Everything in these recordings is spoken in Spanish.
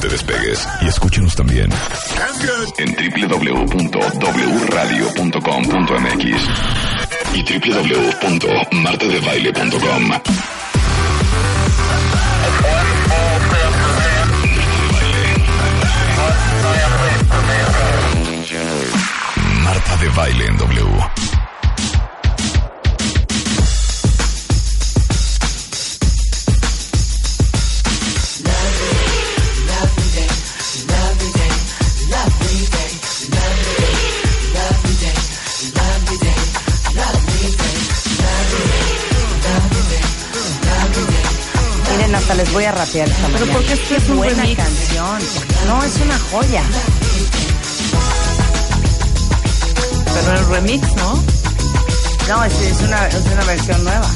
Te despegues y escúchenos también en www.wradio.com.mx y www.martadebaile.com. Marta de Baile en W. hasta les voy a rapear esta Pero mañana. porque es que es buena remix. canción. No, es una joya. Pero el remix, ¿no? No, es, es una, es una versión nueva.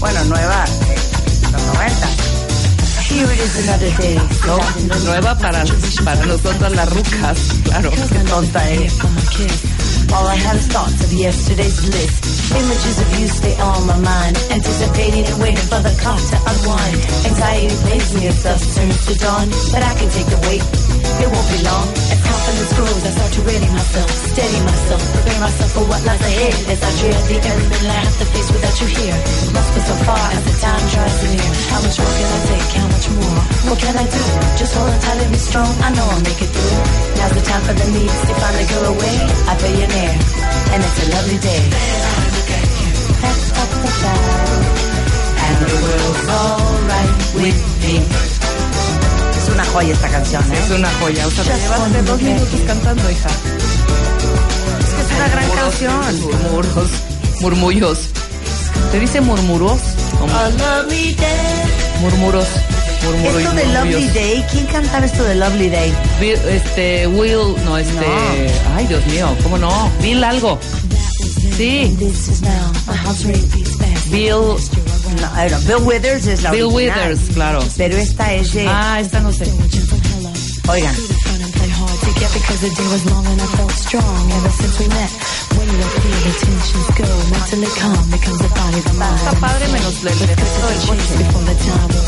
Bueno, nueva de los 90. Here it is another day. No, nueva para, para nosotras las rucas, claro. Qué tonta eres. All I have is thoughts of yesterday's list. Images of you stay on my mind. Anticipating and waiting for the clock to unwind. Anxiety plays me as dusk turns to dawn. But I can take the weight. It won't be long. As confidence grows, I start to ready myself. Steady myself. Prepare myself for what lies ahead. As I dread the element I have to face without you here. Must be so far as the time draws near. How much more can I take? How much more? What can I do? Just hold on tight and be strong. I know I'll make it through. Now's the time for the needs to finally go away. I air, and it's a lovely day. Pack up the bag, and the world's alright with me. Es una joya esta canción, ¿eh? Es una joya. O sea, te llevaste dos minutos cantando, hija. Es que es una gran canción. Murmuros. Murmullos. ¿Te dice murmuros? Murmuros. Esto de Lovely Day, ¿quién cantaba esto de Lovely Day? Bill, este, Will, no, este. No. Ay, Dios mío, ¿cómo no? Bill algo. Sí, This is now. My heart's rate beats fast. Bill. No, ver, Bill Withers es la Bill original. Withers, claro. Pero esta es de... Ah, esta no sé. Oigan. Está padre menos el efecto del coche.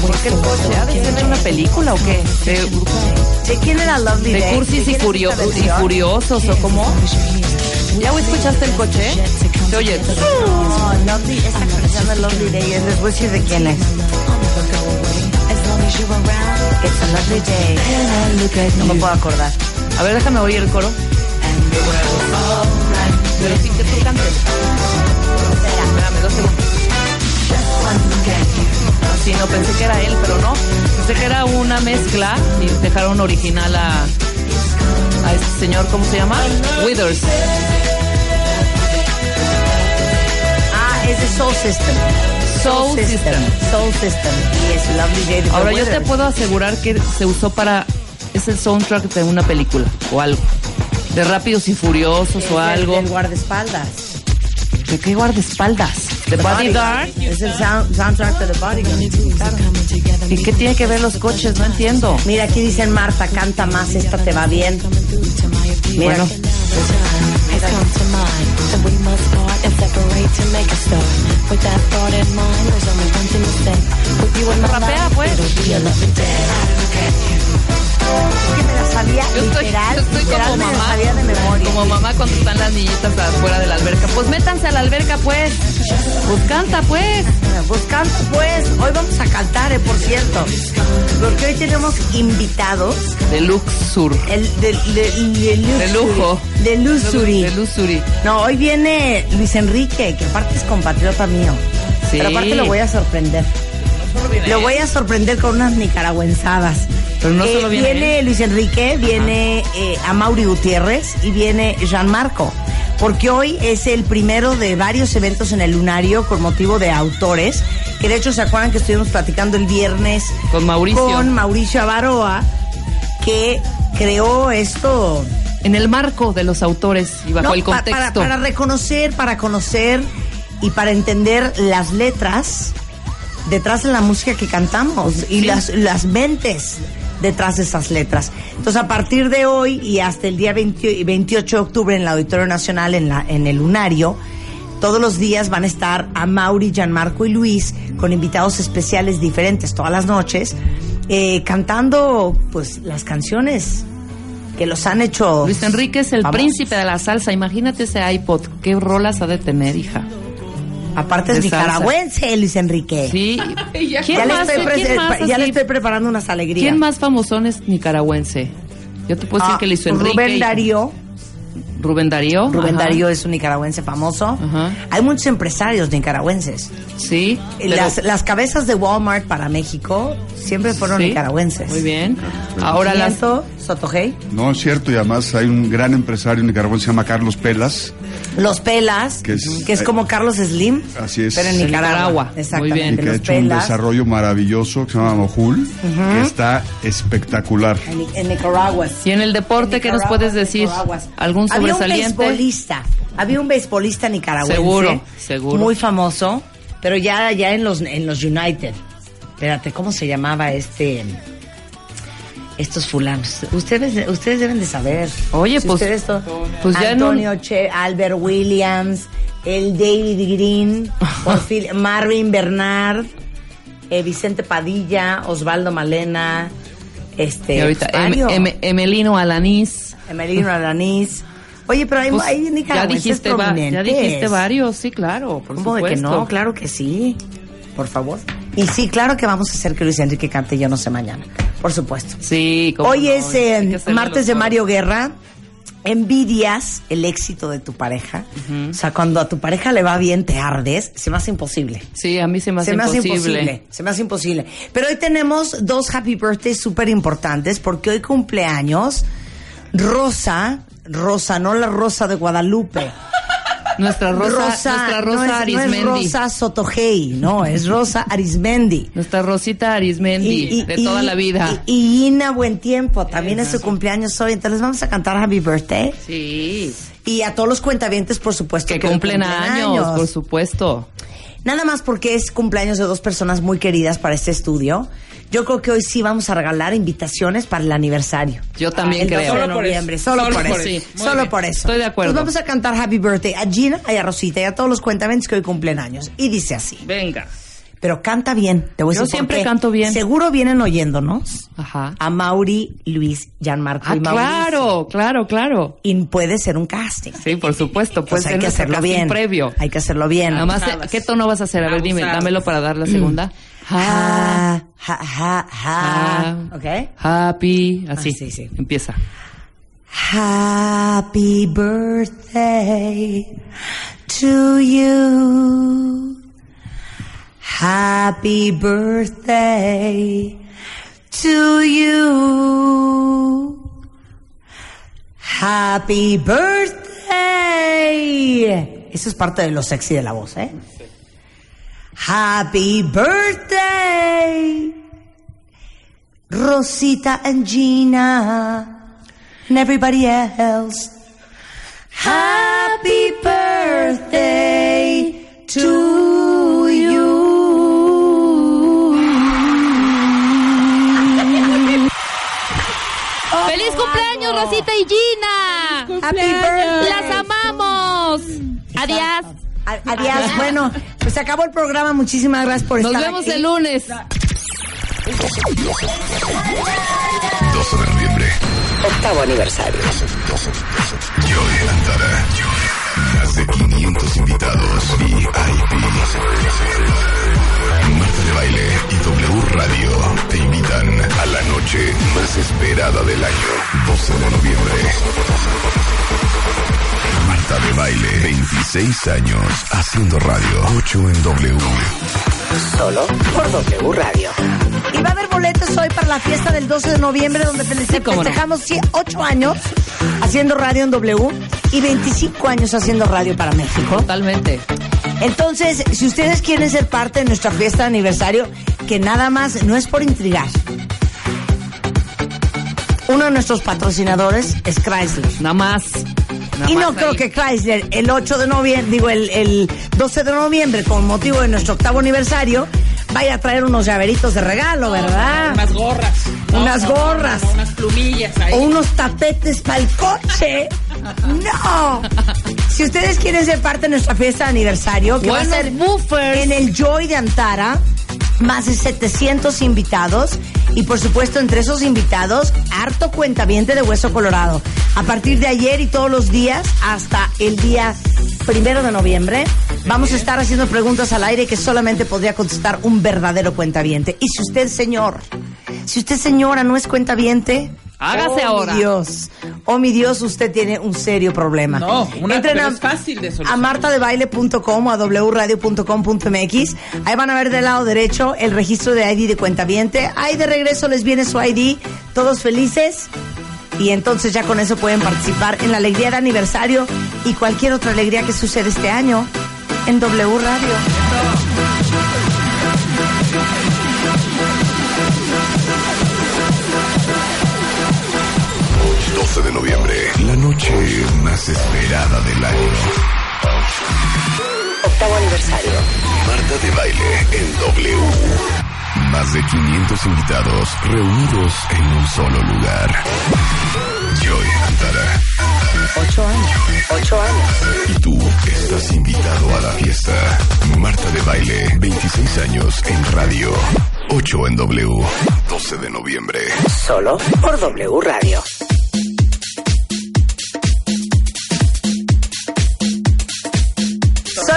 ¿Por qué el coche? ¿Ha de ser una película o qué? De, ¿de quién era Lovely de cursis ¿De y, esta y furiosos o cómo? ¿Ya escuchaste el coche? Se oye. No, Lovely, esta canción de Lovely Day, es- a decir de quién es. It's a Lovely Day. No me puedo acordar. A ver, déjame oír el coro. Pero sin que tú cantes. Espérame, dos segundos. Sí, no, pensé que era él, pero no. Pensé que era una mezcla y dejaron original a, a este señor, ¿cómo se llama? Withers. Ah, es de Soul System. Soul System. Soul System. Y es Lovely Day Ahora yo te puedo asegurar que se usó para... Es el soundtrack de una película o algo. De Rápidos y Furiosos Es o algo. del guardaespaldas. ¿De qué guardaespaldas? ¿De Bodyguard? Es el sound- soundtrack de The Bodyguard. ¿Y qué tiene que ver los coches? No entiendo. Mira, aquí dicen Marta, canta más, esta te va bien. Mira, Bueno. has come Como mamá cuando están las niñitas afuera de la alberca. Pues métanse a la alberca, pues. Pues canta, pues. Pues canta, pues. Hoy vamos a cantar, eh, por cierto. Porque hoy tenemos invitados. De Luxur. El, de, de, de, De lujo. De Luxury. De Luxury. No, hoy viene Luis Enrique, que aparte es compatriota mío. Sí. Pero aparte lo voy a sorprender. Lo voy a sorprender con unas nicaragüenzadas. Pero no Eh, solo viene viene Luis Enrique, viene eh, Amaury Gutiérrez y viene Jean Marco. Porque hoy es el primero de varios eventos en el Lunario con motivo de autores. Que de hecho se acuerdan que estuvimos platicando el viernes Con Mauricio. con Mauricio Avaroa, que creó esto En el marco de los autores y bajo no, el contexto. Para, para reconocer, para conocer y para entender las letras detrás de la música que cantamos y Sí. las, las mentes detrás de esas letras. Entonces, a partir de hoy y hasta el día 20 28 de octubre en el Auditorio Nacional, en, la, en el Lunario, todos los días van a estar a Mauri, Gianmarco y Luis con invitados especiales diferentes todas las noches, eh, cantando pues las canciones que los han hecho. Luis Enrique es el famosos. príncipe de la salsa. Imagínate ese iPod. ¿Qué rolas ha de tener, hija? Aparte es nicaragüense, Luis Enrique. Sí. Ya, ¿Quién le estoy, pre- quién más ya le así? estoy preparando unas alegrías. ¿Quién más famosón es nicaragüense? Yo te puedo decir Ah, que Luis Enrique. Rubén y- Darío. Rubén Darío. Rubén ajá. Darío es un nicaragüense famoso. Ajá. Hay muchos empresarios nicaragüenses. Sí. pero- Las, las cabezas de Walmart para México siempre fueron Sí, nicaragüenses. Muy bien. Ahora las. Sotogey, No, es cierto, y además hay un gran empresario nicaragüense, se llama Carlos Pelas, Los Pelas, que Que es, como Carlos Slim, así es. pero en Nicaragua. Nicaragua. Muy Exactamente. bien. y que ha Los hecho un desarrollo maravilloso que se llama Mojul, que está espectacular. en, Ni- en Nicaragua. Y en el deporte, En ¿qué nos puedes decir? Nicaragua. ¿Algún Había un sobresaliente? beisbolista, había un beisbolista nicaragüense. Seguro, seguro. Muy famoso, pero ya, ya en los en los United. Espérate, ¿cómo se llamaba este estos fulanos? Ustedes ustedes deben de saber. Oye, Si pues- ustedes pues ya Antonio Che, Albert Williams, el David Green, Porfil- Marvin Bernard, eh, Vicente Padilla, Osvaldo Malena, este Y ahorita, Em-. Em- Emelino Alanís. Emelino Alanís. Oye, pero hay, Pues, hay ya nicaragüenses dijiste, va- ya dijiste varios, sí, claro, por ¿Cómo de supuesto. que no? Claro que sí. Por favor. Y sí, claro que vamos a hacer que Luis Enrique cante Yo no sé mañana. Por supuesto. Sí, cómo Hoy no, es eh, martes de. Mario Guerra. Envidias el éxito de tu pareja. O sea, cuando a tu pareja le va bien, te ardes. Se me hace imposible. Sí, a mí se me hace Se me hace imposible. imposible. Se me hace imposible. Pero hoy tenemos dos happy birthdays súper importantes porque hoy cumpleaños Rosa, Rosa, no la Rosa de Guadalupe. Nuestra Rosa, nuestra Rosa no es, no es Arismendi. Rosa Sotogey, no, es Rosa Arismendi. Nuestra Rosita Arismendi, de toda y- la vida. Y, Ina Buen Tiempo, también es su cumpleaños hoy. Entonces vamos a cantar Happy Birthday. sí. Y a todos los cuentavientes, por supuesto. Que que cumplen cumplen años, por supuesto. Nada más porque es cumpleaños de dos personas muy queridas para este estudio. Yo creo que hoy sí vamos a regalar invitaciones para el aniversario. Yo también el 12 creo. de Solo por noviembre, eso. solo, Solo por por eso. eso. Sí, solo bien. por eso. Estoy de acuerdo. Entonces vamos a cantar Happy Birthday a Gina, y a Rosita y a todos los cuentavientes que hoy cumplen años. Y dice así. Venga. Pero canta bien. Te voy a Yo decir por siempre qué. canto bien. Seguro vienen oyéndonos Ajá. a Mauri, Luis, Gianmarco Ah, y Mauricio. claro, claro, claro. Y puede ser un casting. Sí, por supuesto. Pues Pues hay que hacerlo casting bien. previo. Hay que hacerlo bien. Nada más, eh, ¿qué tono vas a hacer? A ver, dime, dámelo para dar la segunda. Ha, ha, ha, ha. Ha. ¿Ok? Happy, así. Ah, sí, sí. Empieza. Happy birthday to you. Happy birthday to you. Happy birthday. Eso es parte de lo sexy de la voz, ¿eh? Happy birthday. Rosita and Gina and everybody else. Happy birthday to cumpleaños, Rosita y Gina! Happy birthday. ¡Las amamos! Adiós. A- Adiós. Bueno, pues se acabó el programa. Muchísimas gracias por Nos estar vemos aquí. el lunes. 12 de noviembre. Octavo aniversario. Joy Antara. Más de 500 invitados. VIP. Marta de Baile y W Radio te invitan a la noche más esperada del año. 12 de noviembre. Marta de Baile, 26 años haciendo radio. 8 en W. Solo por W Radio. Y va a haber boletos hoy para la fiesta del 12 de noviembre, donde festejamos 8 años haciendo radio en W y 25 años haciendo radio para México. Totalmente. Entonces, si ustedes quieren ser parte de nuestra fiesta de aniversario, que nada más no es por intrigar. Uno de nuestros patrocinadores es Chrysler. Nada más. Nada Y no creo ahí. que Chrysler el 8 de noviembre, digo el, el 12 de noviembre, con motivo de nuestro octavo aniversario, vaya a traer unos llaveritos de regalo, ¿verdad? Unas gorras. Unas gorras. unas plumillas ahí. O unos tapetes para el coche. No. Si ustedes quieren ser parte de nuestra fiesta de aniversario, que va a ser buffers. en el Joy de Antara, más de 700 invitados y por supuesto entre esos invitados, harto cuentaviente de Hueso Colorado. A partir de ayer y todos los días hasta el día primero de noviembre, vamos a estar haciendo preguntas al aire que solamente podría contestar un verdadero cuentaviente. Y si usted, señor, si usted, señora, no es cuentaviente, Hágase oh, ahora. Mi Dios, oh mi Dios, usted tiene un serio problema. No, una- Entren a, es fácil de a solucionar. martadebaile.com o a wradio.com.mx. Ahí van a ver del lado derecho el registro de ID de cuentaviente. Ahí de regreso les viene su ID, todos felices. Y entonces ya con eso pueden participar en la alegría de aniversario y cualquier otra alegría que sucede este año en W Radio. 12 de noviembre, la noche más esperada del año. Octavo aniversario. Marta de Baile en W. Más de 500 invitados reunidos en un solo lugar. Joy Antara. Ocho años. Ocho años. Y tú estás invitado a la fiesta. Marta de Baile, 26 años en radio. 8 en W. 12 de noviembre. Solo por W Radio.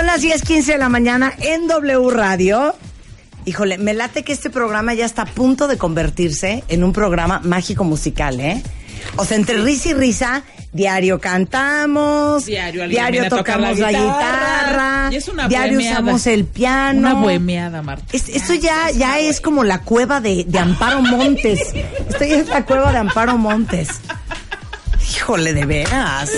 Son las 10:15 de la mañana en W Radio. Híjole, me late que este programa ya está a punto de convertirse en un programa mágico musical, ¿eh? O sea, entre risa y risa, diario cantamos, Diario tocamos la la guitarra, una diario usamos el piano. Una bohemiada, Marta. Es- esto ya, ya es como la cueva de, de Amparo Montes. Esto ya es la cueva de Amparo Montes. Híjole, de veras.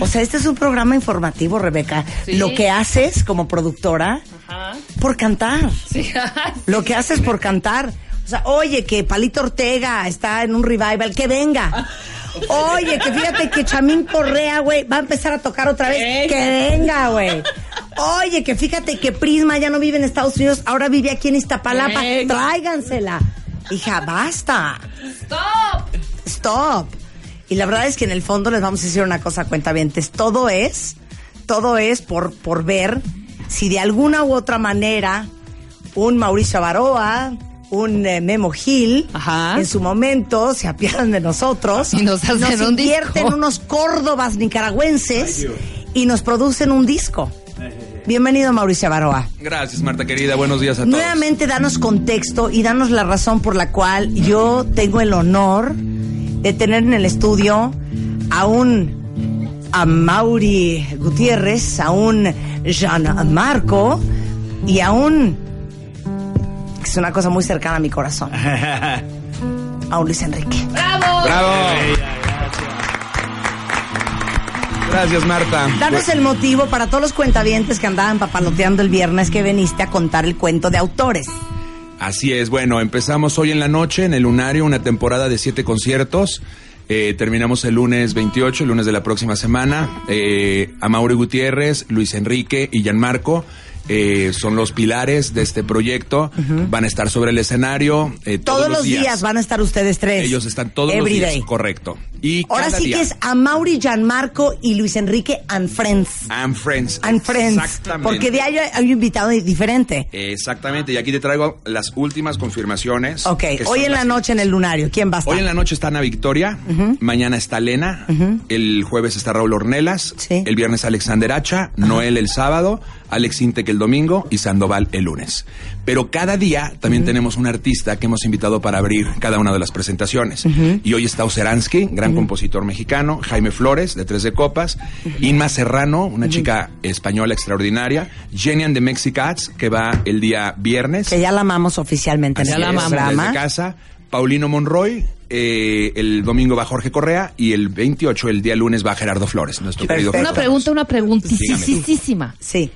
O sea, este es un programa informativo, Rebeca. Sí. Lo que haces como productora por cantar. Sí. Lo que haces por cantar. O sea, oye, que Palito Ortega está en un revival, que venga. Oye, que fíjate que Chamín Correa, güey, va a empezar a tocar otra vez. Que venga, güey. Oye, que fíjate que Prisma ya no vive en Estados Unidos, ahora vive aquí en Iztapalapa. Venga. Tráigansela. Hija, basta. ¡Stop! Stop. Y la verdad es que en el fondo les vamos a decir una cosa, cuentavientes. Todo es, todo es por, por ver si de alguna u otra manera un Mauricio Avaroa, un eh, Memo Gil, Ajá. en su momento se apiadan de nosotros Y nos hacen un invierten disco. unos córdobas nicaragüenses y nos producen un disco. Bienvenido Mauricio Avaroa. Gracias, Marta querida. Buenos días a todos. Nuevamente, danos contexto y danos la razón por la cual yo tengo el honor de tener en el estudio a un a Mauri Gutiérrez, a un Jean Marco y a un que es una cosa muy cercana a mi corazón. A un Luis Enrique. ¡Bravo! ¡Bravo! Gracias, Marta. Danos el motivo para todos los cuentavientes que andaban papaloteando el viernes que veniste a contar el cuento de autores. Así es, bueno, empezamos hoy en la noche en el Lunario, una temporada de siete conciertos. Eh, terminamos el lunes 28, el lunes de la próxima semana. Eh, a Mauri Gutiérrez, Luis Enrique y Gianmarco eh, son los pilares de este proyecto. Van a estar sobre el escenario eh, todos, Todos los días. van a estar ustedes tres. Ellos están todos Every los day. días, correcto. Y Ahora sí día, que es a Mauri, Gianmarco y Luis Enrique and Friends. And Friends. And Friends. Exactamente. Porque de ahí hay un invitado diferente. Exactamente, y aquí te traigo las últimas confirmaciones. Ok, hoy en la noche en el lunario, ¿quién va a estar? Hoy en la noche está Ana Victoria, mañana está Lena, el jueves está Raúl Ornelas, el viernes Alexander Hacha, Noel el sábado, Alex Intec el domingo y Sandoval el lunes. Pero cada día también tenemos un artista que hemos invitado para abrir cada una de las presentaciones. Y hoy está Oceransky, gran compositor mexicano, Jaime Flores, de Tres de Copas, Inma Serrano, una chica española extraordinaria, Jenny and the Mexicats, que va el día viernes. Que ya la amamos oficialmente en el programa. Desde casa. Paulino Monroy, eh, el domingo va Jorge Correa y el 28, el día lunes, va Gerardo Flores, nuestro querido Una pregunta, una preguntísima. Sí.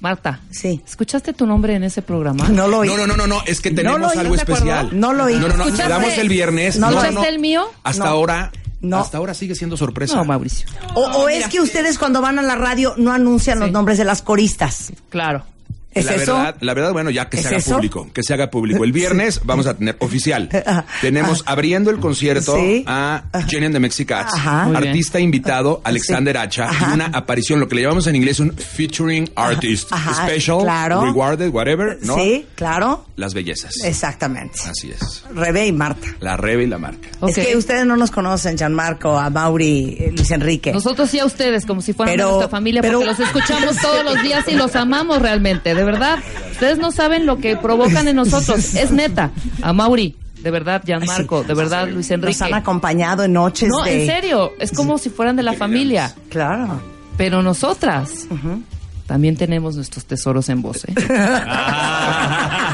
Marta. Sí. ¿Escuchaste tu nombre en ese programa? No lo oí. No, no, no, no, no, es que No tenemos lo oí, algo especial. No lo oí. No, no, no, ¿Escuchaste? le damos el viernes. No lo ¿Escuchaste el mío? Hasta No. ahora, No. hasta ahora sigue siendo sorpresa. No, Mauricio. O, o es que ustedes cuando van a la radio no anuncian los nombres de las coristas. Claro. ¿Es la eso? Verdad, la verdad, bueno, ya que ¿Es se haga eso? público, que se haga público. El viernes vamos a tener oficial. Ajá. Tenemos abriendo el concierto Sí. a Jenny and the Mexicats, bien. artista invitado Alexander Hacha Ajá. y una aparición, lo que le llamamos en inglés un featuring artist, Ajá, special, claro. rewarded, whatever, ¿no? Sí, claro. Las bellezas. Exactamente. Así es. Rebe y Marta. La Rebe y la marca. Ok. Es que ustedes no nos conocen, Gianmarco, a Mauri, eh, Luis Enrique. Nosotros sí a ustedes, como si fueran Pero- de nuestra familia, pero- porque los escuchamos todos los días y los amamos realmente, de verdad. Ustedes no saben lo que provocan en nosotros, es neta. A Mauri, de verdad, Gianmarco, de verdad, Luis Enrique. Nos han acompañado en noches No, de... en serio, es como si fueran de la familia. Claro. Pero nosotras también tenemos nuestros tesoros en voz. ¿eh?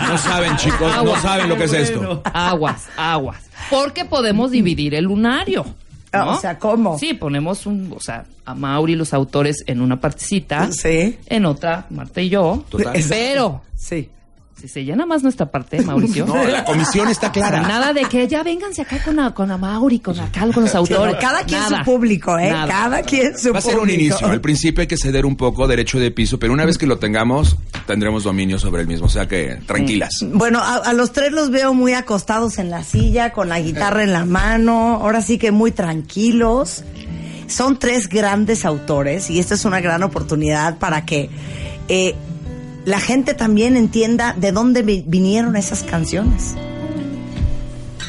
No saben, chicos, no saben lo que es esto. Aguas, aguas. Porque podemos dividir el lunario. Ah, ¿no? o sea, ¿cómo? Sí, ponemos un, o sea, a Mauri los autores en una partecita. Sí. En otra, Marta y yo. Total. Pero, Sí. Si se llena más nuestra parte, Mauricio. No, la comisión está clara. Nada de que ya vénganse acá con a, con a Mauri, con acá, con los autores. cada quien Nada. su público, ¿eh? Nada. Cada quien su Va a ser un público. inicio. Al principio hay que ceder un poco derecho de piso, pero una vez que lo tengamos, tendremos dominio sobre el mismo. O sea que tranquilas. Bueno, a, a los tres los veo muy acostados en la silla, con la guitarra en la mano, ahora sí que muy tranquilos. Son tres grandes autores y esta es una gran oportunidad para que eh, la gente también entienda de dónde vi- vinieron esas canciones.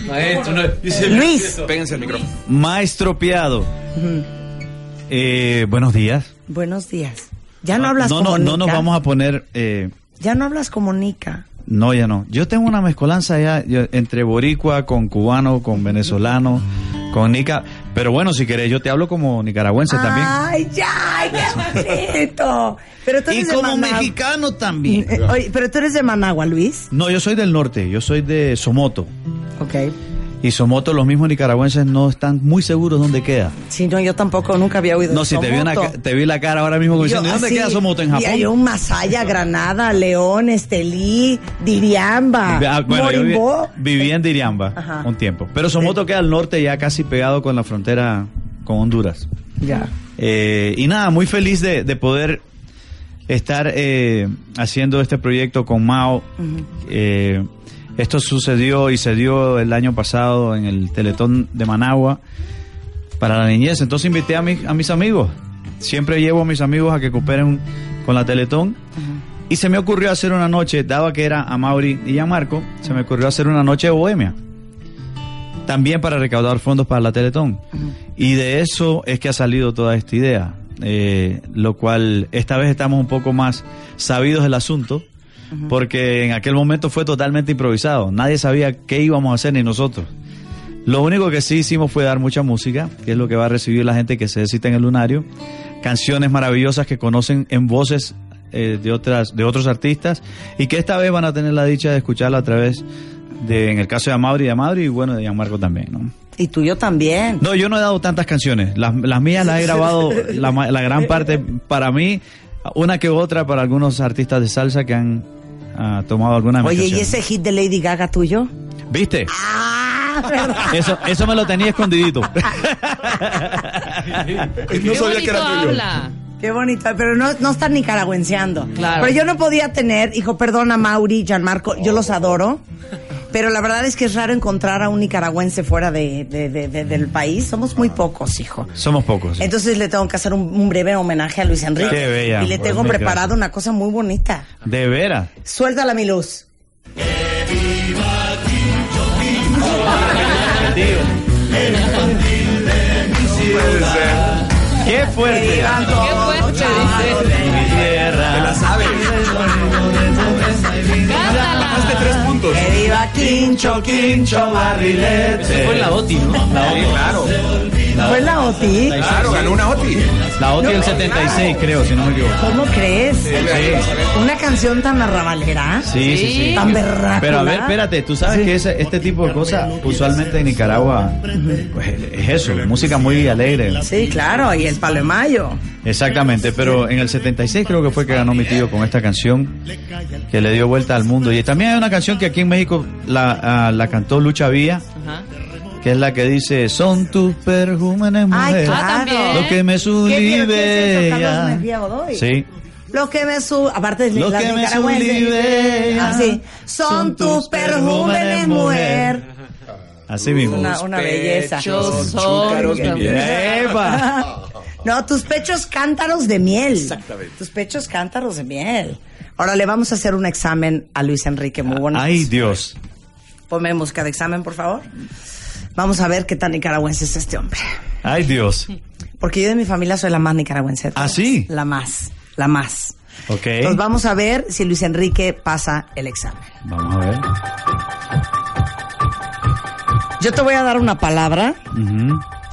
Maestro, no, dice- Luis. Péguense el micrófono. Maestro Piado. Eh, buenos días. Buenos días. Ya no hablas no, como no, no nos Nica. vamos a poner. eh, Ya no hablas como Nica. no, ya no. Yo tengo una mezcolanza ya yo- entre boricua, con cubano, con venezolano, con nica. Pero bueno, si querés, yo te hablo como nicaragüense también. Ay, ya, ay, qué bonito. Pero tú Y eres de como Managua. mexicano también. Oye, pero tú eres de Managua, Luis. No, yo soy del norte, yo soy de Somoto. Ok. Y Somoto, los mismos nicaragüenses no están muy seguros dónde queda. Sí, no, yo tampoco nunca había oído No, de si te vi, una te vi la cara ahora mismo diciendo, ¿y dónde así, queda Somoto en Y Japón? hay un Masaya, Granada, León, Estelí, Diriamba, Ah, bueno, yo vi- Morimbó. viví en Diriamba Ajá. un tiempo. Pero Somoto queda al norte, ya casi pegado con la frontera con Honduras. Ya. Eh, y nada, muy feliz de, de poder estar eh, haciendo este proyecto con Mao. Eh, esto sucedió y se dio el año pasado en el Teletón de Managua para la niñez. Entonces invité a, mis a mis amigos. Siempre llevo a mis amigos a que cooperen con la Teletón. Y se me ocurrió hacer una noche, dado que era a Mauri y a Marco, se me ocurrió hacer una noche de bohemia. También para recaudar fondos para la Teletón. Y de eso es que ha salido toda esta idea. Eh, lo cual esta vez estamos un poco más sabidos del asunto. Porque en aquel momento fue totalmente improvisado. Nadie sabía qué íbamos a hacer ni nosotros. Lo único que sí hicimos fue dar mucha música, que es lo que va a recibir la gente que se cita en el lunario. Canciones maravillosas que conocen en voces eh, de otras de otros artistas y que esta vez van a tener la dicha de escucharla a través de, en el caso de Amaury, de Amaury y bueno, de Gianmarco también, ¿no? Y tuyo también. No, yo no he dado tantas canciones. Las, las mías las he grabado la, la gran parte para mí, una que otra para algunos artistas de salsa que han ah, tomado mis Oye, ¿y ese hit de Lady Gaga tuyo? ¿Viste? Ah, ¿verdad? Eso, eso me lo tenía escondidito. No sabía que era tuyo. habla. Qué bonito, pero no, no están nicaragüenseando. Claro. Pero yo no podía tener, hijo, perdona, Mauri, Gianmarco, yo los adoro. Pero la verdad es que es raro encontrar a un nicaragüense fuera de, de- de- de- del país. Somos muy pocos, hijo. Somos pocos. Entonces le tengo que hacer un, un breve homenaje a Luis Enrique. Qué bella. Y le tengo Pues, preparado una cosa muy bonita. De veras. Suéltala mi luz. ¡Qué fuerte! Qué fuerte, dice. Mi tierra. Te la sabes. Cántala. Puntos. Que viva Quincho, Quincho, barrilete. Fue la OTI, ¿no? La OTI. claro. ¿Fue la OTI? Claro, ganó una OTI. La OTI del 76, creo, si no me equivoco. ¿Cómo crees? Una canción tan arrabalera. Sí, sí, sí. Tan berrácula. Pero a ver, espérate, tú sabes que ese- este tipo de cosas, usualmente en Nicaragua, pues es eso, música muy alegre. Sí, claro, y el palo de mayo. Exactamente, pero en el 76 creo que fue que ganó mi tío con esta canción que le dio vuelta al mundo. Y también hay una canción que aquí en México la, ah, la cantó Lucha Villa, Ajá. que es la que dice, son tus perjúmenes Ay, mujer, claro. Ah, lo que me ¿Qué, pero qué es? Sí. Lo que me su... Aparte de Lo las que me sulibella. Así. Son tus perjúmenes, mujer. Así mismo. Una, una belleza. Pechos Son son chúcaros. No, tus pechos cántaros de miel. Exactamente. Tus pechos cántaros de miel. Ahora le vamos a hacer un examen a Luis Enrique muy bonito. Ay, Dios. Ponme música de examen, por favor. Vamos a ver qué tan nicaragüense es este hombre. Ay, Dios. Porque yo de mi familia soy la más nicaragüense. ¿Ah, sí? La más, la más. Ok. Entonces vamos a ver si Luis Enrique pasa el examen. Vamos a ver. Yo te voy a dar una palabra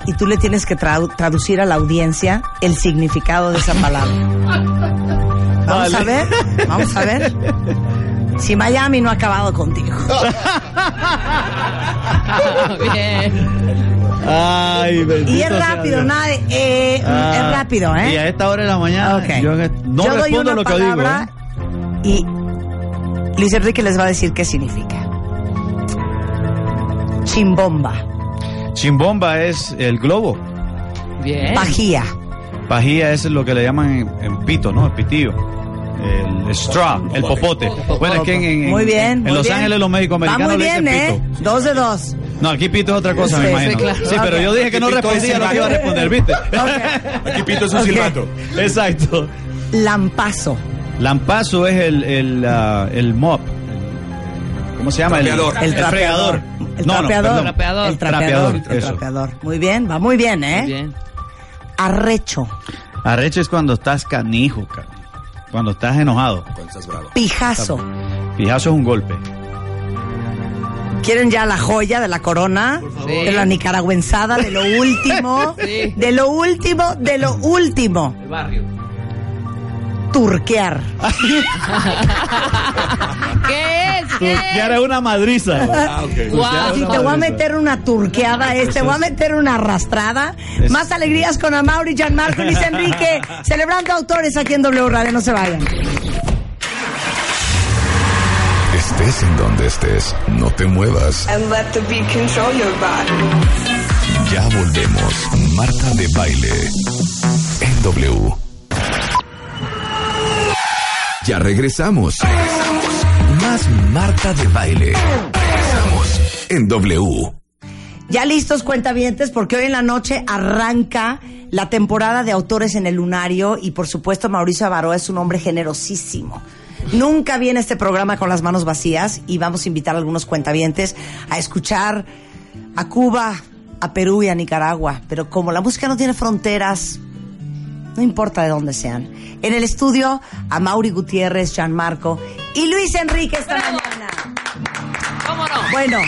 y tú le tienes que tradu- traducir a la audiencia el significado de esa palabra. Vamos Vale. a ver, vamos a ver. Si Miami no ha acabado contigo. Bien. Ay, Y es rápido, nada de, eh, Ah, es rápido, Y a ¿eh? esta hora de la mañana Ok. yo no Yo doy respondo una lo que digo. ¿eh? y Luis Enrique les va a decir qué significa. Chimbomba, Chimbomba es el globo. Bien. pajía, Pajía es lo que le llaman en, en pito, ¿no? El pitillo. El straw, el popote. Bueno, es que en, en- muy bien. en muy Los bien. Ángeles los Va mexicoamericanos muy le dicen bien, ¿eh? pito. Dos de dos. No, aquí pito es otra cosa, Sí, me sí, imagino. claro. Sí, pero yo dije que no Aquí respondía es lo que iba a responder, ¿viste? Aquí Pito es un Ok. silbato. Exacto. Lampazo, Lampazo es el, el, ah, el mop. ¿Cómo se llama? Trapeador. el El, trapeador. fregador. El No, no, trapeador. El trapeador. Trapeador, El eso. trapeador. Muy bien, va muy bien, ¿eh? Bien. Arrecho, Arrecho es cuando estás canijo, ca- cuando estás enojado. Cuando estás bravo. pijazo. Fijazo es un golpe. ¿Quieren ya la joya de la corona? Sí. De la nicaragüenzada, de lo último. Sí. De lo último, de lo último. El barrio. Turquear. ¿Qué es? ¿Qué Y ahora es una madriza. Ah, ok. Guau. Si te voy a meter una turqueada, es, te voy a meter una arrastrada. Es- Más alegrías con Amaury, Gianmarco y Luis Enrique, celebrando autores aquí en W Radio. No se vayan. Estés en donde estés, no te muevas. and let the beat control your body. Ya volvemos. Marta de baile. En W. Ya regresamos. Marta de baile. En W. Ya listos, cuentavientes, porque hoy en la noche arranca la temporada de autores en el lunario y por supuesto Mauricio Avaroa es un hombre generosísimo. Nunca viene este programa con las manos vacías y vamos a invitar a algunos cuentavientes a escuchar a Cuba, a Perú y a Nicaragua. Pero como la música no tiene fronteras, no importa de dónde sean. En el estudio, a Mauri Gutiérrez, Gianmarco y Luis Enrique esta mañana. ¿Cómo no? Bueno,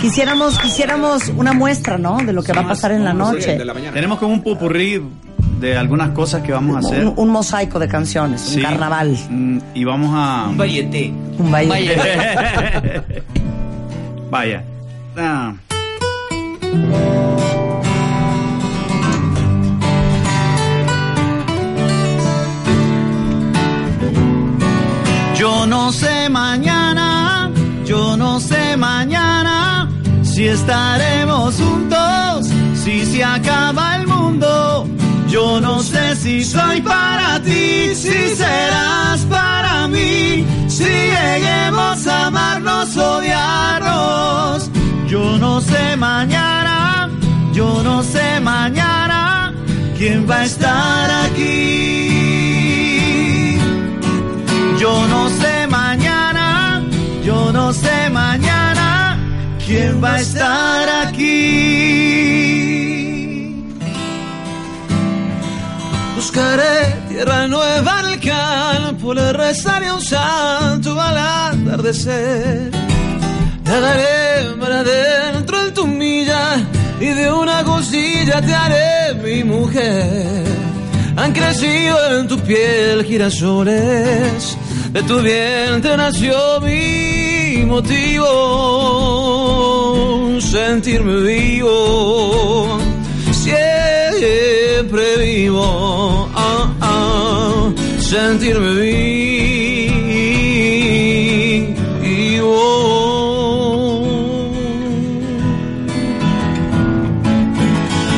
quisiéramos, quisiéramos una muestra, ¿no? De lo que va a pasar en la noche. De la mañana. Tenemos como un pupurrí de algunas cosas que vamos a hacer. Un, un mosaico de canciones, Sí. un carnaval, Mm, Y vamos a. Un varieté. un. Vaya. Vaya. Ah. Yo no sé mañana, yo no sé mañana si estaremos juntos, si se acaba el mundo. Yo no sé si soy para ti, si serás para mí, si lleguemos a amarnos, odiarnos. Yo no sé mañana, yo no sé mañana quién va a estar aquí. Yo no sé sé mañana quién va a estar aquí. Buscaré tierra nueva en el campo, le rezaré un santo al atardecer. Te daré para dentro en tu milla y de una cosilla te haré mi mujer. Han crecido en tu piel girasoles, de tu vientre nació mi motivo, sentirme vivo, siempre vivo, ah, ah, sentirme vivo.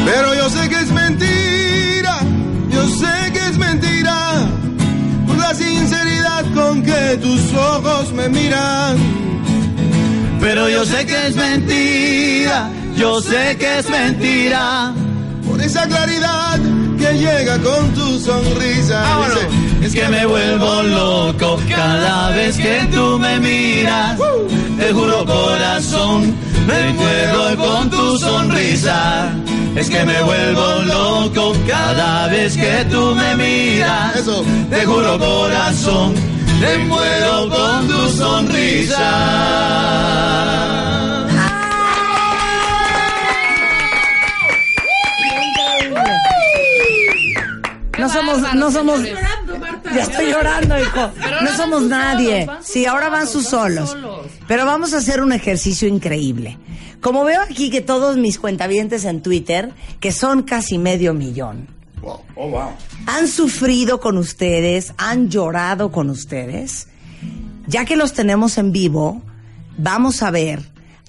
Pero yo sé que es mentira, yo sé que es mentira, por la sinceridad con que tus ojos me miran. Pero yo sé que es mentira, yo sé que es mentira. Por esa claridad que llega con tu sonrisa. Dice, Es que me vuelvo loco cada vez que tú me miras. Te juro corazón, me muero con tu sonrisa. Es que me vuelvo loco cada vez que tú me miras. Te juro corazón, me muero con tu sonrisa. No somos, no somos. Ya estoy llorando, hijo. No somos nadie. Sí, ahora van sus solos. Pero vamos a hacer un ejercicio increíble. Como veo aquí que todos mis cuentavientes en Twitter, que son casi medio millón, wow, oh, wow. han sufrido con ustedes, han llorado con ustedes. Ya que los tenemos en vivo, vamos a ver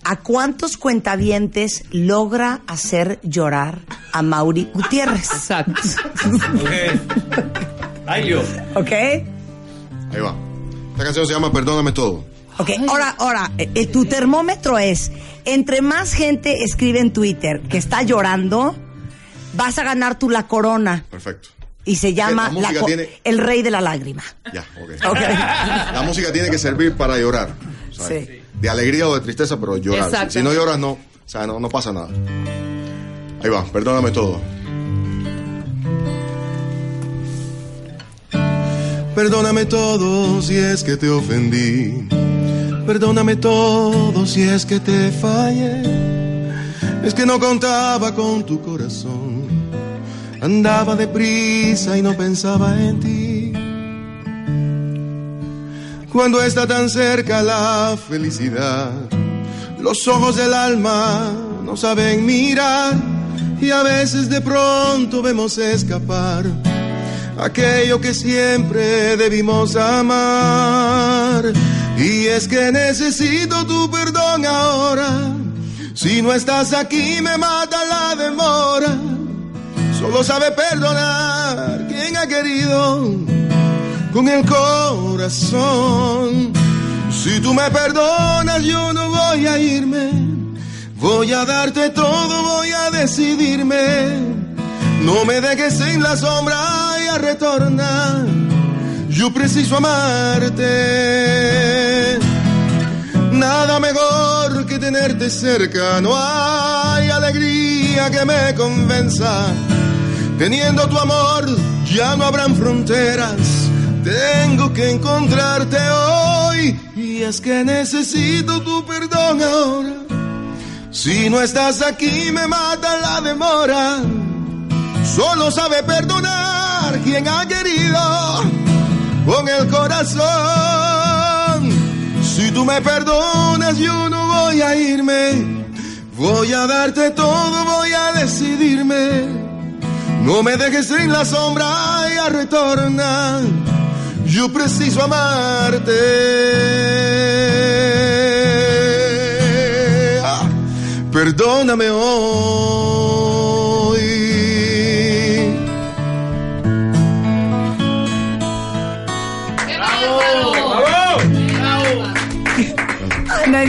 a cuántos cuentavientes logra hacer llorar a Mauri Gutiérrez. Exacto. Ay, Dios. ¿Ok? Ahí va. Esta canción se llama Perdóname todo. Ok, ahora, ahora, eh, eh, tu termómetro es, entre más gente escribe en Twitter que está llorando, vas a ganar tú la corona. Perfecto. Y se llama La tiene- el rey de la lágrima. Ya, ok. Ok. La música tiene que servir para llorar. ¿sabes? Sí. De alegría o de tristeza, pero llorar. Si, Exacto. si no lloras, no. O sea, no, no pasa nada. Ahí va, perdóname todo. Perdóname todo si es que te ofendí. Perdóname todo si es que te fallé. Es que no contaba con tu corazón. Andaba deprisa y no pensaba en ti. Cuando está tan cerca la felicidad, los ojos del alma no saben mirar y a veces de pronto vemos escapar aquello que siempre debimos amar. Y es que necesito tu perdón ahora. Si no estás aquí me mata la demora. Solo sabe perdonar quien ha querido con el corazón. Si tú me perdonas, yo no voy a irme. Voy a darte todo, voy a decidirme. No me dejes en la sombra y a retornar. Yo preciso amarte. Nada mejor que tenerte cerca. No hay alegría que me convenza. Teniendo tu amor, ya no habrán fronteras. Tengo que encontrarte hoy. Y es que necesito tu perdón ahora. Si no estás aquí, me mata la demora. Solo sabe perdonar quien ha querido con el corazón. Si tú me perdonas, yo no voy a irme. Voy a darte todo, voy a decidirme. No me dejes en la sombra y a retornar. Yo preciso amarte. Ah, Perdóname hoy.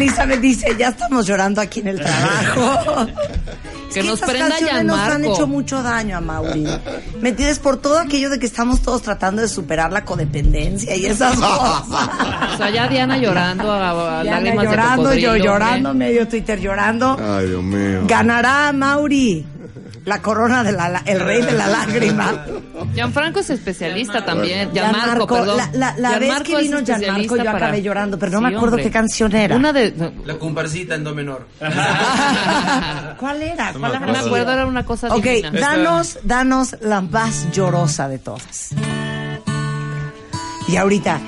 Elizabeth dice, ya estamos llorando aquí en el trabajo. Es Que nos estas prenda nos han hecho mucho daño a Mauri. ¿Me entiendes? Por todo aquello de que estamos todos tratando de superar la codependencia y esas cosas. O sea, ya Diana llorando a, a Diana lágrimas de llorando, yo llorando, medio Twitter llorando. Ay, Dios mío. Ganará Mauri la corona de la, la- el rey de la lágrima. Gianfranco es especialista también. Gianmarco, Gianmarco, perdón. la, la, la vez Gianmarco que es vino Gianmarco yo para- acabé llorando, pero no me acuerdo hombre. qué canción era. Una de... La comparsita en do menor. ¿Cuál era? ¿Cuál No habrá me acuerdo, era una cosa Ok, divina. danos, danos la más llorosa de todas. Y ahorita,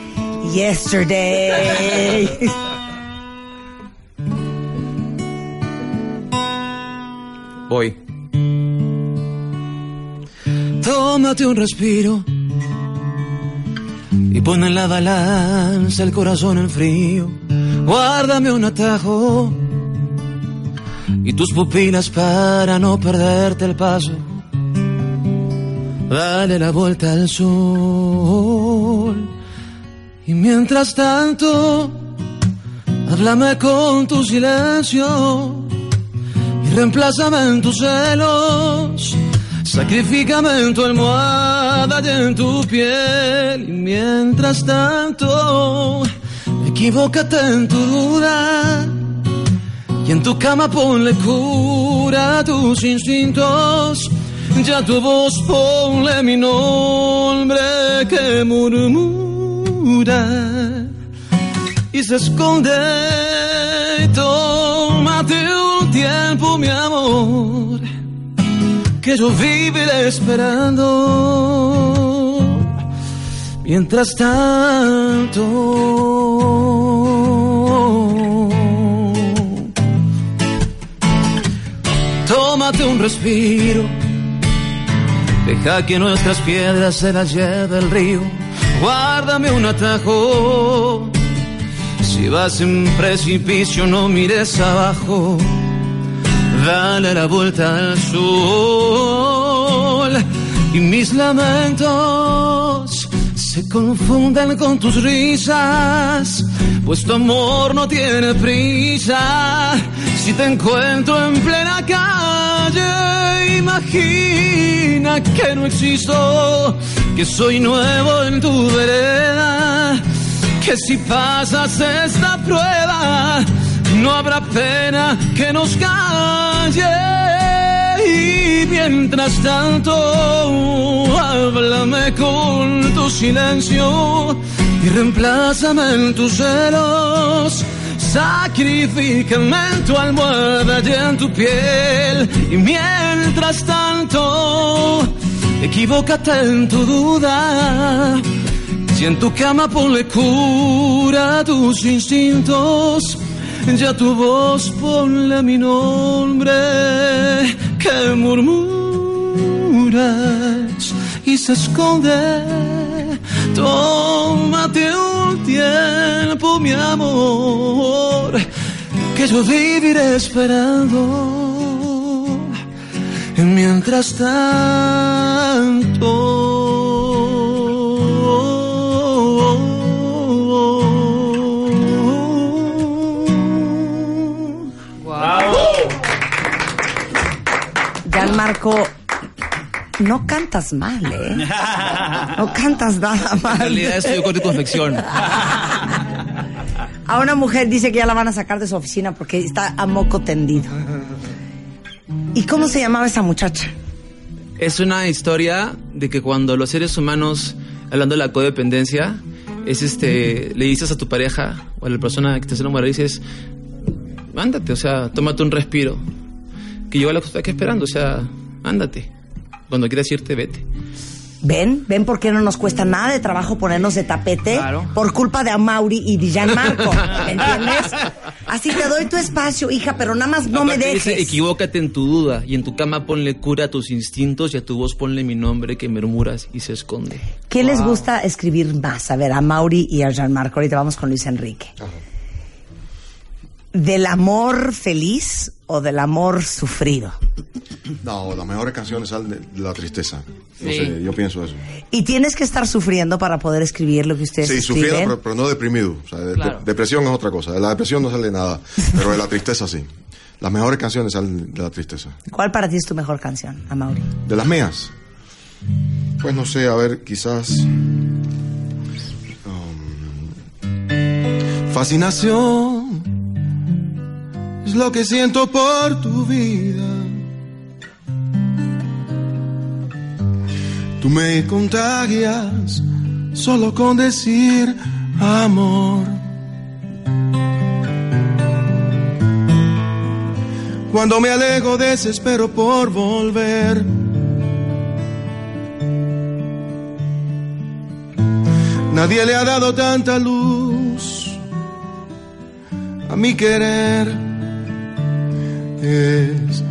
Yesterday. Voy. Tómate un respiro y pon en la balanza el corazón en frío. Guárdame un atajo y tus pupilas para no perderte el paso. Dale la vuelta al sol y mientras tanto, háblame con tu silencio y reemplázame en tus celos. Sacrifícame en tu almohada y en tu piel. Y mientras tanto, equivócate en tu duda. Y en tu cama ponle cura a tus instintos. Ya tu voz ponle mi nombre que murmura y se esconde. Tómate un tiempo, mi amor, que yo viviré esperando. Mientras tanto, tómate un respiro. Deja que nuestras piedras se las lleve el río. Guárdame un atajo. Si vas en precipicio, no mires abajo. Dale la vuelta al sol. Y mis lamentos se confunden con tus risas. Pues tu amor no tiene prisa. Si te encuentro en plena calle, imagina que no existo. Que soy nuevo en tu vereda que si pasas esta prueba no habrá pena que nos calle. Y mientras tanto háblame con tu silencio y reemplázame en tus celos. Sacrifícame en tu almohada y en tu piel. Y mientras tanto equivócate en tu duda. Si en tu cama ponle cura a tus instintos, ya tu voz ponle mi nombre que murmuras y se esconde. Tómate un tiempo, mi amor, que yo viviré esperando. Mientras No cantas mal, ¿eh? No cantas nada mal. En realidad estoy corte y confección. A una mujer dice que ya la van a sacar de su oficina porque está a moco tendido. ¿Y cómo se llamaba esa muchacha? Es una historia de que cuando los seres humanos, hablando de la codependencia, es este, le dices a tu pareja o a la persona que te hace enamorar, dices, ándate, o sea, tómate un respiro. Que yo la estoy esperando, o sea, ándate. Cuando quieras irte, vete. ¿Ven? ¿Ven por qué no nos cuesta nada de trabajo ponernos de tapete? Por culpa de Amauri y de Gianmarco. ¿Me entiendes? Así te doy tu espacio, hija, pero nada más no me Aparte dice, dejes. equivócate en tu duda y en tu cama ponle cura a tus instintos y a tu voz ponle mi nombre que murmuras y se esconde. ¿Qué les gusta escribir más? A ver, a Mauri y a Gianmarco. Ahorita vamos con Luis Enrique. ¿Del amor feliz o del amor sufrido? No, las mejores canciones salen de de la tristeza. No Sí. sé, yo pienso eso. Y tienes que estar sufriendo para poder escribir lo que ustedes Sí, escriben. sufriendo, pero, pero no deprimido. O sea, de- Claro. de- depresión es otra cosa. De la depresión no sale nada, pero de la tristeza sí. Las mejores canciones salen de la tristeza. ¿Cuál para ti es tu mejor canción, Amaury? De las mías. Pues no sé, a ver, quizás. um, fascinación lo que siento por tu vida. Tú me contagias solo con decir amor. Cuando me alejo desespero por volver. Nadie le ha dado tanta luz a mi querer. Es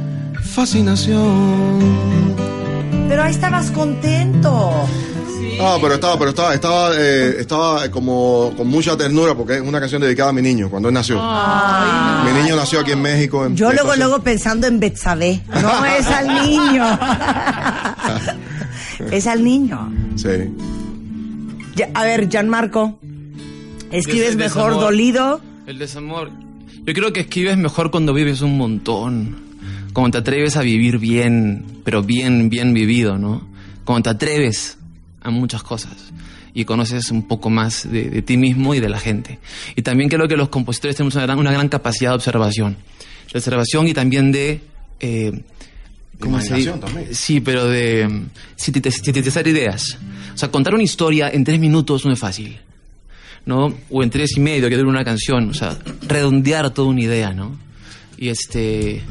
fascinación. Pero ahí estabas contento. Ah, pero estaba, pero estaba, estaba, eh, estaba como con mucha ternura porque es una canción dedicada a mi niño cuando él nació. Mi niño nació aquí en México. en- Yo luego, luego pensando en Betsabé. No es al niño. es al niño. Sí. Ya, a ver, Gianmarco, ¿escribes mejor desamor. dolido? El desamor. Yo creo que escribes mejor cuando vives un montón. Cuando te atreves a vivir bien, pero bien, bien vivido, ¿no? Cuando te atreves a muchas cosas y conoces un poco más de, de ti mismo y de la gente. Y también creo que los compositores tenemos una gran, una gran capacidad de observación. De observación y también de... eh, ¿cómo se dice? también. Sí, pero de sintetizar ideas. O sea, contar una historia en tres minutos no es fácil. ¿No? O en tres y medio que dura una canción, o sea, redondear toda una idea, ¿no? Y este,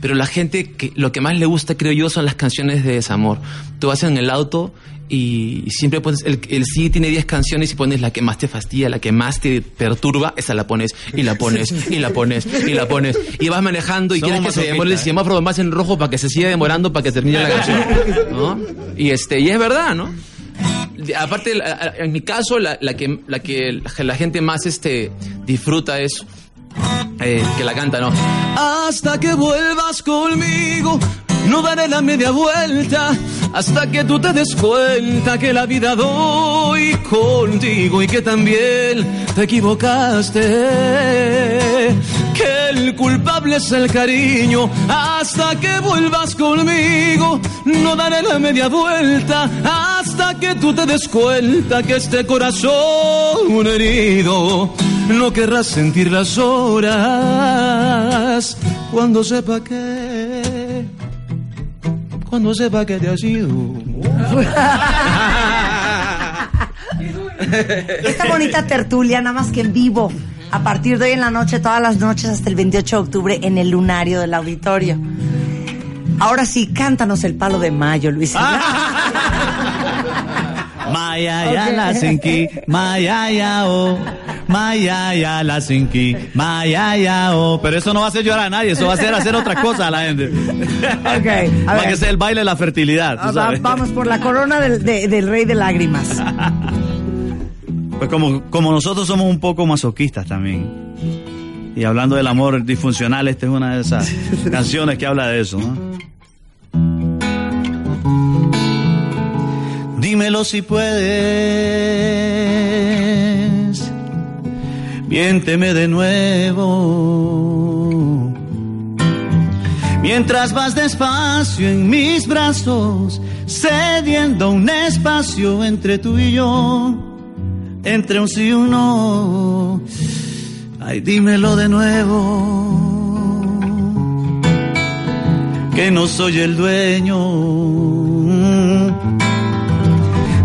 pero la gente que lo que más le gusta, creo yo, son las canciones de desamor. Tú vas en el auto y siempre pones el, el sí tiene 10 canciones y pones la que más te fastidia, la que más te perturba, esa la pones y la pones y la pones y la pones y vas manejando y Somos quieres que se demore el semáforo más en rojo para que se siga demorando para que termine la canción, ¿no? Y este, y es verdad, ¿no? Aparte en mi caso la, la que la que la gente más este disfruta es eh, que la canta no hasta que vuelvas conmigo no daré la media vuelta hasta que tú te des cuenta que la vida doy contigo y que también te equivocaste. Que el culpable es el cariño. Hasta que vuelvas conmigo no daré la media vuelta hasta que tú te des cuenta que este corazón herido no querrás sentir las horas cuando sepa que cuando sepa que te has ido Esta bonita tertulia, nada más que en vivo, a partir de hoy en la noche, todas las noches hasta el 28 de octubre en el lunario del auditorio. Ahora sí, cántanos el palo de mayo, Luis. Maya ya Ok. la sinki, maya ya o, maya ya la sinki, maya ya o. Pero eso no va a hacer llorar a nadie, eso va a hacer hacer otras cosas a la gente. Ok, a Va ver. que sea el baile de la fertilidad, tú Ah, va- vamos por la corona del, de- del rey de lágrimas. Pues como, como nosotros somos un poco masoquistas también. Y hablando del amor disfuncional, esta es una de esas canciones que habla de eso, ¿no? Dímelo si puedes. Miénteme de nuevo. Mientras vas despacio en mis brazos, cediendo un espacio entre tú y yo, entre un sí y un no. Ay, dímelo de nuevo, que no soy el dueño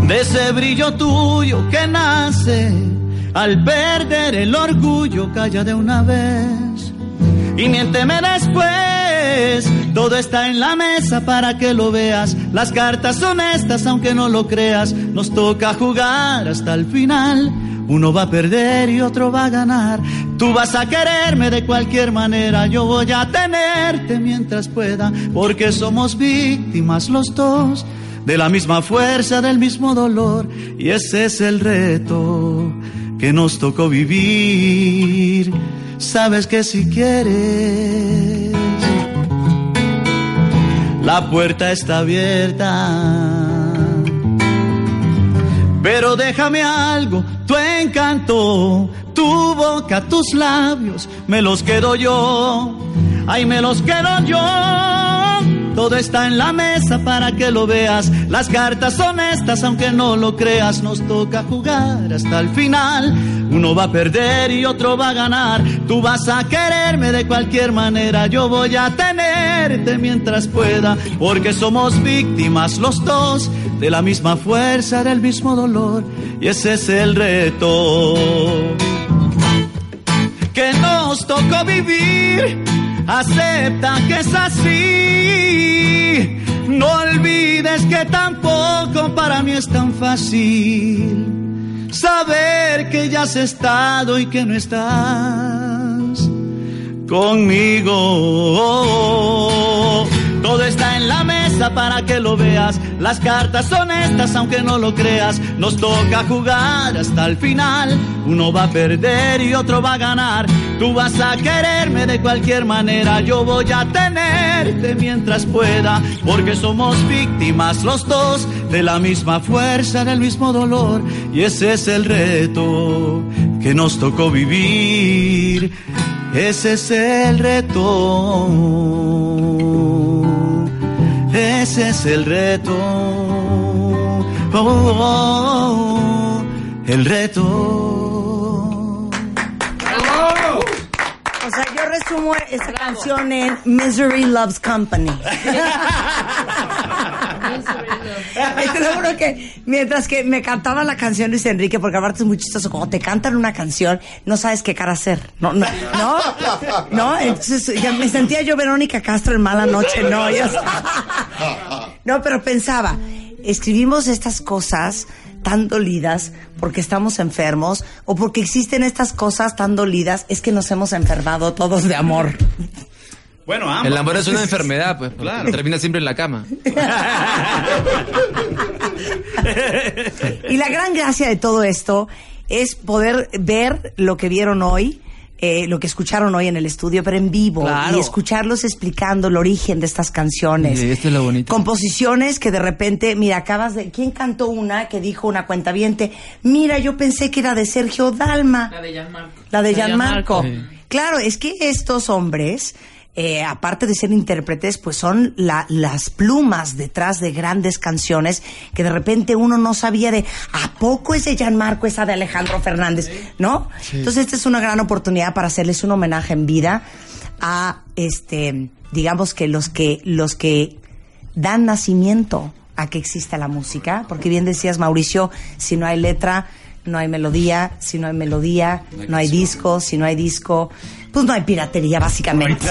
de ese brillo tuyo que nace al perder el orgullo, calla de una vez y miénteme después. Todo está en la mesa para que lo veas. Las cartas son estas, aunque no lo creas. Nos toca jugar hasta el final. Uno va a perder y otro va a ganar. Tú vas a quererme de cualquier manera. Yo voy a tenerte mientras pueda. Porque somos víctimas los dos de la misma fuerza, del mismo dolor. Y ese es el reto que nos tocó vivir. Sabes que si quieres, la puerta está abierta. Pero déjame algo, tu encanto, tu boca, tus labios, me los quedo yo. Ay, me los quedo yo. Todo está en la mesa para que lo veas. Las cartas son estas, aunque no lo creas. Nos toca jugar hasta el final. Uno va a perder y otro va a ganar. Tú vas a quererme de cualquier manera. Yo voy a tenerte mientras pueda. Porque somos víctimas los dos de la misma fuerza, del mismo dolor. Y ese es el reto que nos tocó vivir. Acepta que es así. No olvides que tampoco para mí es tan fácil saber que ya has estado y que no estás conmigo. Todo está en la para que lo veas. Las cartas son estas, aunque no lo creas. Nos toca jugar hasta el final. Uno va a perder y otro va a ganar. Tú vas a quererme de cualquier manera. Yo voy a tenerte mientras pueda. Porque somos víctimas los dos de la misma fuerza, del mismo dolor. Y ese es el reto que nos tocó vivir. Ese es el reto. Ese es el reto. Oh, oh, oh, el reto. O sea, yo resumo esa canción en Misery Loves Company. Te lo que mientras que me cantaba la canción Luis Enrique, porque aparte es muy chistoso, como te cantan una canción, no sabes qué cara hacer. No, no, no, no. Entonces ya me sentía yo Verónica Castro en mala noche, no, está. No, pero pensaba, escribimos estas cosas tan dolidas porque estamos enfermos o porque existen estas cosas tan dolidas, es que nos hemos enfermado todos de amor. Bueno, El amor es una enfermedad, pues. porque Termina siempre en la cama. Y la gran gracia de todo esto es poder ver lo que vieron hoy, eh, lo que escucharon hoy en el estudio, pero en vivo, Claro. y escucharlos explicando el origen de estas canciones. Sí, esto es lo bonito. Composiciones que de repente, mira, acabas de... ¿Quién cantó una que dijo una cuentaviente? Mira, yo pensé que era de Sergio Dalma. La de Gianmarco. La de Gianmarco. Sí. Claro, es que estos hombres, eh, aparte de ser intérpretes, pues son la- las plumas detrás de grandes canciones que de repente uno no sabía de, ¿a poco es de Gianmarco esa de Alejandro Fernández? ¿No? Entonces esta es una gran oportunidad para hacerles un homenaje en vida a, este, digamos que los que, los que dan nacimiento a que exista la música, porque bien decías Mauricio, si no hay letra, no hay melodía, si no hay melodía, no hay disco, si no hay disco, pues no hay piratería básicamente.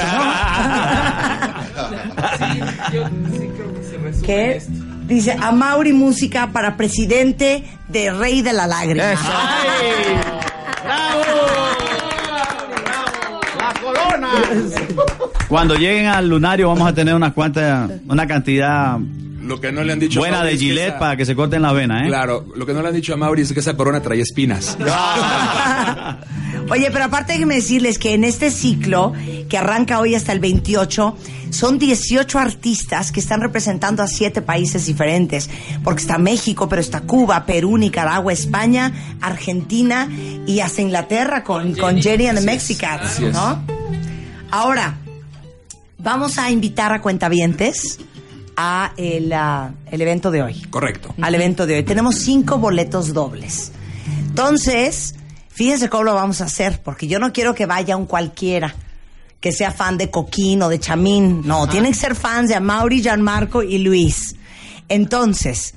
Yo sí creo que se resume ¿Qué? esto. Dice a Mauri música para presidente de Rey de la Lágrima. Cuando lleguen al lunario vamos a tener unas cuantas, una cantidad Lo que no le han dicho buena de es que Gillette esa- para que se corten la vena, ¿eh? Claro, lo que no le han dicho a Mauri es que esa corona trae espinas. Oye, pero aparte déjenme decirles que en este ciclo, que arranca hoy hasta el 28, son 18 artistas que están representando a siete países diferentes. Porque está México, pero está Cuba, Perú, Nicaragua, España, Argentina y hasta Inglaterra con, con Jenny and the Mexicans. ¿no? Ahora, vamos a invitar a cuentavientes a el, el evento de hoy Correcto. al evento de hoy. Tenemos cinco boletos dobles. Entonces, fíjense cómo lo vamos a hacer, porque yo no quiero que vaya un cualquiera que sea fan de Coquín o de Chamín. No, tienen que ser fans de Amaury, Gianmarco y Luis. Entonces,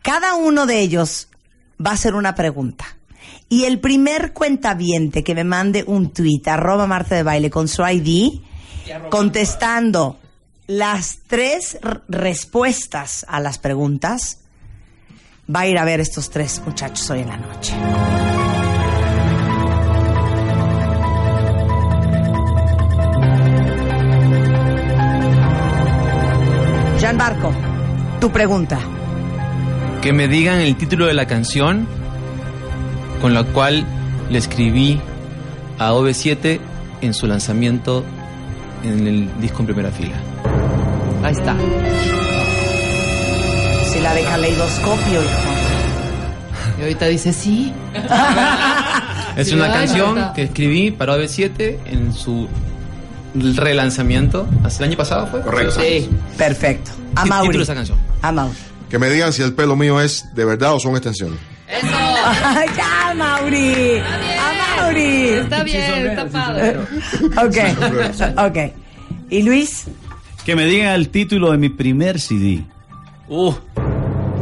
cada uno de ellos va a hacer una pregunta. Y el primer cuentaviente que me mande un tweet, arroba Marta de Baile con su ID, contestando las tres respuestas a las preguntas, va a ir a ver estos tres muchachos hoy en la noche. Gianmarco, tu pregunta. Que me digan el título de la canción con la cual le escribí a OV7 en su lanzamiento en el disco en primera fila. Ahí está. Si la de caleidoscopio, hijo. Y ahorita dice sí. es Sí, una ay, canción que escribí para OV7 en su relanzamiento. ¿Hasta el año pasado fue? Correcto. Sí. Perfecto. A Título Mauri. de esa canción. A Mauri. Que me digan si el pelo mío es de verdad o son extensiones. ya, Mauri. A Mauri. Está bien, está padre. Ok. Ok. ¿Y Luis? Que me digan el título de mi primer CD. Uh,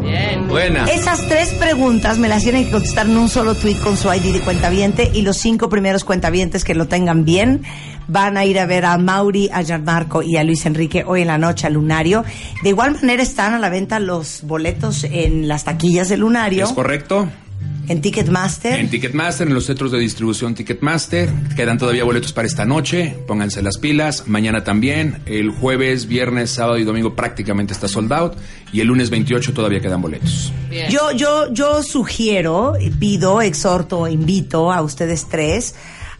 Bien. buena. Esas tres preguntas me las tienen que contestar en un solo tweet con su ID de cuentaviente y los cinco primeros cuentavientes que lo tengan bien van a ir a ver a Mauri, a Gianmarco y a Luis Enrique hoy en la noche al Lunario. De igual manera están a la venta los boletos en las taquillas del Lunario, Es correcto. En Ticketmaster. En Ticketmaster, en los centros de distribución Ticketmaster. Quedan todavía boletos para esta noche. Pónganse las pilas. Mañana también. El jueves, viernes, sábado y domingo prácticamente está sold out. Y el lunes 28 todavía quedan boletos. Bien. Yo, yo, yo sugiero, pido, exhorto, invito a ustedes tres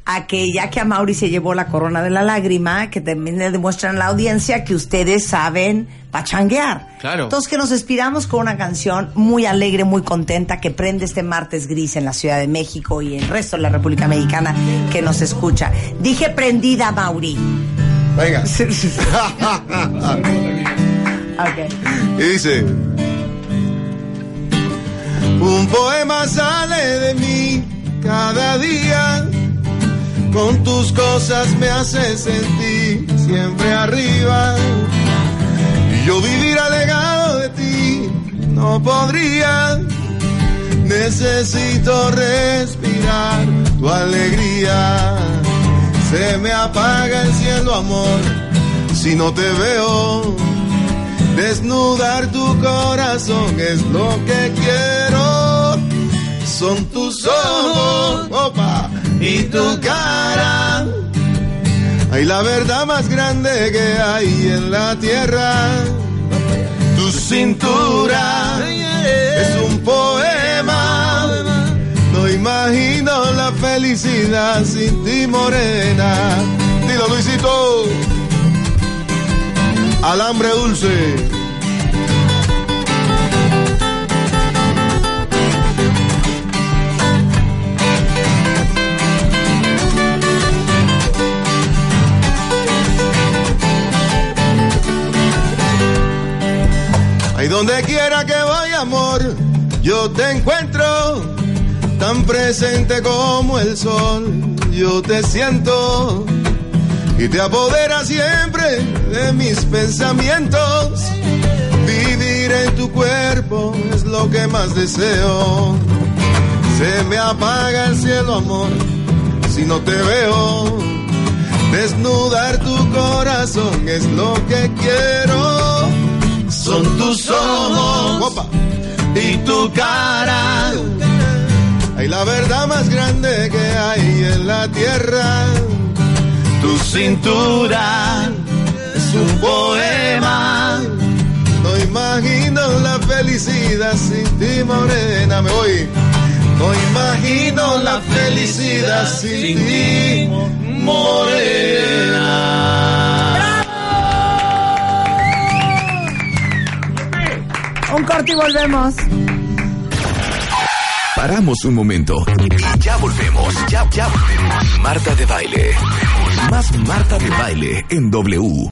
a que ya que a Mauri se llevó la corona de la lágrima, que también le demuestran a la audiencia que ustedes saben pachanguear. Claro. Entonces que nos inspiramos con una canción muy alegre, muy contenta, que prende este martes gris en la Ciudad de México y en el resto de la República Mexicana que nos escucha. Dije prendida, Mauri. Venga. Ok. Y dice, un poema sale de mí cada día, con tus cosas me haces sentir siempre arriba. Y yo vivir alejado de ti no podría, necesito respirar tu alegría. Se me apaga el cielo, amor, si no te veo. Desnudar tu corazón es lo que quiero. Son tus ojos, opa, y tu cara. Hay la verdad más grande que hay en la tierra. Tu cintura es un poema. No imagino la felicidad sin ti, morena. Dilo, Luisito. Alambre dulce. Donde quiera que voy, amor, yo te encuentro tan presente como el sol. Yo te siento y te apodera siempre de mis pensamientos. Vivir en tu cuerpo es lo que más deseo. Se me apaga el cielo, amor, si no te veo. Desnudar tu corazón es lo que quiero. Son tus ojos opa, y tu cara. Hay la verdad más grande que hay en la tierra. Tu cintura es un poema. No imagino la felicidad sin ti, morena. Me voy. No imagino la felicidad sin ti, morena. Un corte y volvemos. Paramos un momento y ya volvemos. Ya, ya volvemos. Marta de baile. Más Marta de baile en W.